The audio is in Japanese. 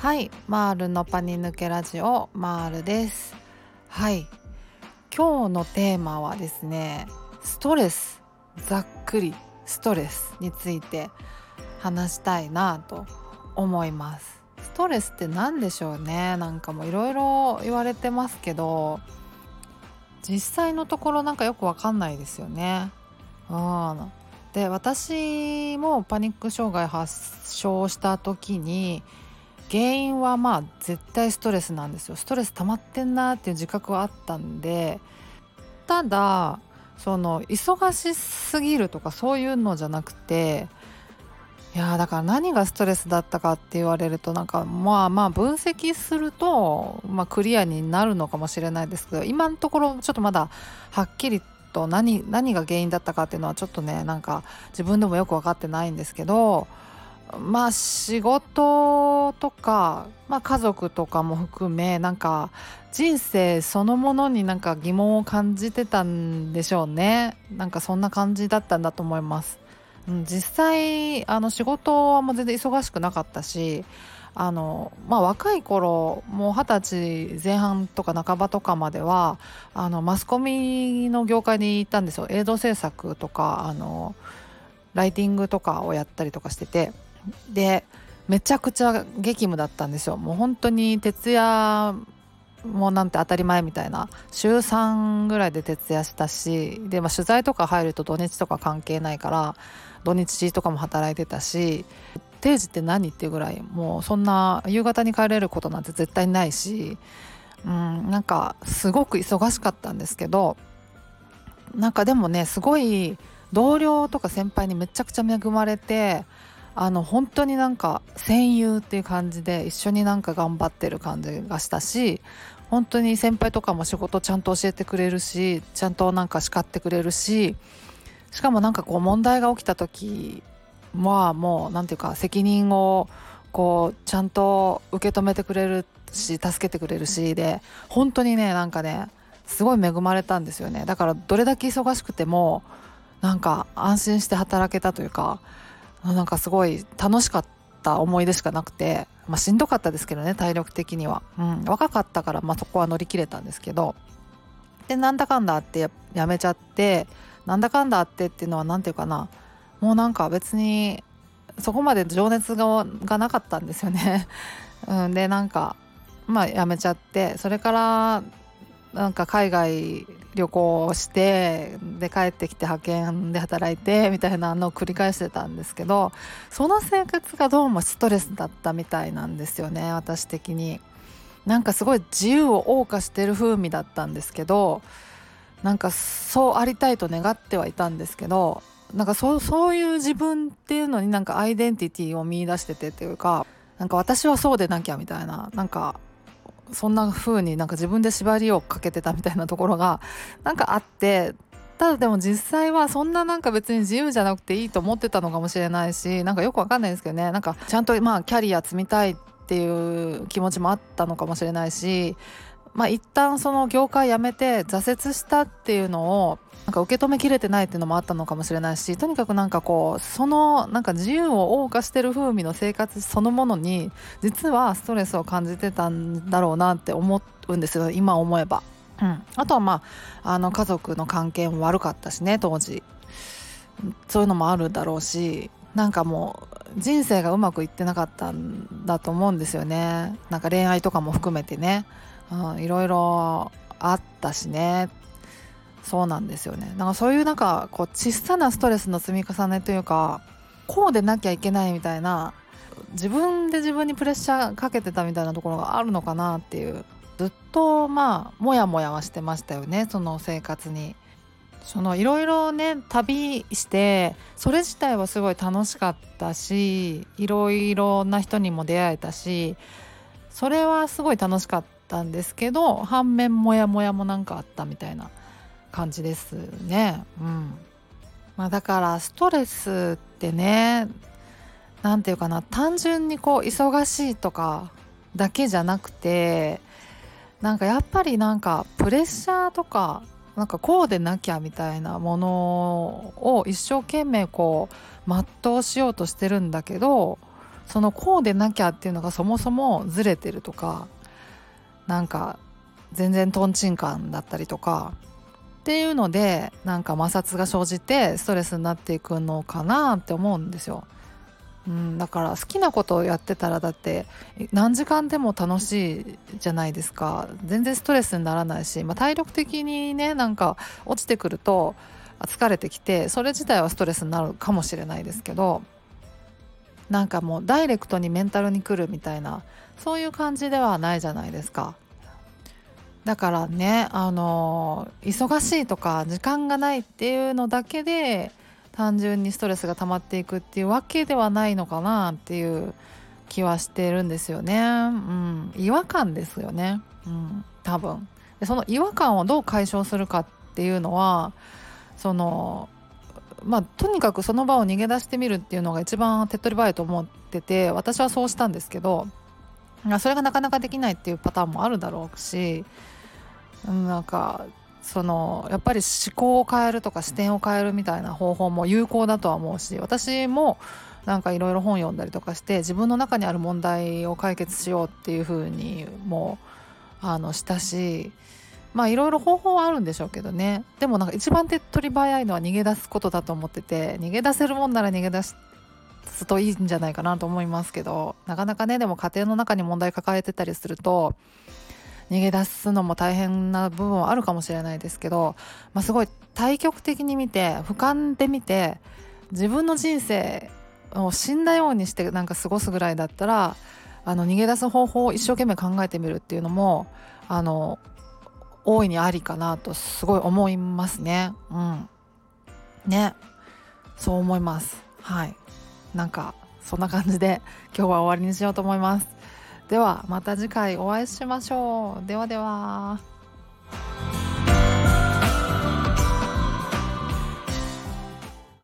はい。マールのパニ抜けラジオマールです。はい。今日のテーマはですねストレス。ざっくり。ストレスについて話したいなと思います。ストレスって何でしょうね？なんかもういろいろ言われてますけど実際のところなんかよくわかんないですよね。うん。で私もパニック障害発症した時に原因はまあ絶対ストレスなんですよ。ストレス溜まってんなっていう自覚はあったんでただその忙しすぎるとかそういうのじゃなくていやだから何がストレスだったかって言われるとなんかまあまあ分析すると、まあ、クリアになるのかもしれないですけど今のところちょっとまだはっきりと何何が原因だったかっていうのはちょっとねなんか自分でもよく分かってないんですけどまあ仕事とか、まあ、家族とかも含めなんか人生そのものになんか疑問を感じてたんでしょうね。なんかそんな感じだったんだと思います、うん、実際あの仕事はもう全然忙しくなかったしあのまあ、若い頃もう二十歳前半とか半ばとかまではあのマスコミの業界に行ったんですよ。映像制作とかあのライティングとかをやったりとかしてて。でめちゃくちゃ激務だったんですよ。もう本当に徹夜もなんて当たり前みたいな。週3ぐらいで徹夜したしで、まあ、取材とか入ると土日とか関係ないから土日とかも働いてたし定時って何っていうぐらいもうそんな夕方に帰れることなんて絶対ないし、うん、なんかすごく忙しかったんですけどなんかでもねすごい同僚とか先輩にめちゃくちゃ恵まれてあの本当になんか戦友っていう感じで一緒になんか頑張ってる感じがしたし本当に先輩とかも仕事ちゃんと教えてくれるしちゃんとなんか叱ってくれるししかもなんかこう問題が起きた時はもう何て言うか責任をこうちゃんと受け止めてくれるし助けてくれるしで本当にねなんかねすごい恵まれたんですよね。だからどれだけ忙しくてもなんか安心して働けたというかなんかすごい楽しかった思い出しかなくて、まあ、しんどかったですけどね体力的には、うん、若かったから、まあ、そこは乗り切れたんですけど。でなんだかんだってやめちゃってなんだかんだあってっていうのは何て言うかな。もうなんか別にそこまで情熱ががなかったんですよね。うん、でなんかまあやめちゃってそれからなんか海外旅行してで帰ってきて派遣で働いてみたいなのを繰り返してたんですけどその生活がどうもストレスだったみたいなんですよね私的に。なんかすごい自由を謳歌してる風味だったんですけどなんかそうありたいと願ってはいたんですけどなんかそうそういう自分っていうのになんかアイデンティティを見いだしててっていうかなんか私はそうでなきゃみたいななんかそんな風になんか自分で縛りをかけてたみたいなところがなんかあってただでも実際はそんななんか別に自由じゃなくていいと思ってたのかもしれないしなんかよくわかんないですけどね。なんかちゃんとまあキャリア積みたいっていう気持ちもあったのかもしれないしまあ一旦その業界辞めて挫折したっていうのをなんか受け止めきれてないっていうのもあったのかもしれないしとにかくなんかこうそのなんか自由を謳歌してる風味の生活そのものに実はストレスを感じてたんだろうなって思うんですよ今思えば。うん、あとはまああの家族の関係も悪かったしね当時。そういうのもあるだろうしなんかもう人生がうまくいってなかったんだと思うんですよね。なんか恋愛とかも含めてね、うん、いろいろあったしね。そうなんですよね。なんかそういうなんかこう小さなストレスの積み重ねというかこうでなきゃいけないみたいな自分で自分にプレッシャーかけてたみたいなところがあるのかなっていうずっとまあモヤモヤはしてましたよね。その生活に。そのいろいろね旅してそれ自体はすごい楽しかったしいろいろな人にも出会えたしそれはすごい楽しかっったんですけど反面モヤモヤもなんかあったみたいな感じですね。うんまあ、だからストレスってね何て言うかな単純にこう忙しいとかだけじゃなくてなんかやっぱりなんかプレッシャーとかなんかこうでなきゃみたいなものを一生懸命こう全うしようとしてるんだけどそのこうでなきゃっていうのがそもそもずれてるとかなんか全然とんちんカンだったりとかっていうのでなんか摩擦が生じてストレスになっていくのかなって思うんですよ。うん、だから好きなことをやってたらだって何時間でも楽しいじゃないですか全然ストレスにならないし、まあ、体力的にねなんか落ちてくると疲れてきてそれ自体はストレスになるかもしれないですけどなんかもうダイレクトにメンタルに来るみたいなそういう感じではないじゃないですか。だからねあの忙しいとか時間がないっていうのだけで単純にストレスが溜まっていくっていうわけではないのかなっていう気はしてるんですよね。うん、違和感ですよね、うん、多分でその違和感をどう解消するかっていうのはそのまあとにかくその場を逃げ出してみるっていうのが一番手っ取り早いと思ってて私はそうしたんですけどそれがなかなかできないっていうパターンもあるだろうしなんかそのやっぱり思考を変えるとか視点を変えるみたいな方法も有効だとは思うし私もなんかいろいろ本読んだりとかして自分の中にある問題を解決しようっていうふうにもあのしたしまあいろいろ方法はあるんでしょうけどね。でもなんか一番手っ取り早いのは逃げ出すことだと思ってて逃げ出せるもんなら逃げ出すといいんじゃないかなと思いますけどなかなかねでも家庭の中に問題抱えてたりすると逃げ出すのも大変な部分はあるかもしれないですけど、まあ、すごい対極的に見て俯瞰で見て自分の人生を死んだようにしてなんか過ごすぐらいだったらあの逃げ出す方法を一生懸命考えてみるっていうのもあの大いにありかなとすごい思いますね。うん、ねそう思います。はいなんかそんな感じで 今日は終わりにしようと思います。ではまた次回お会いしましょう。ではでは。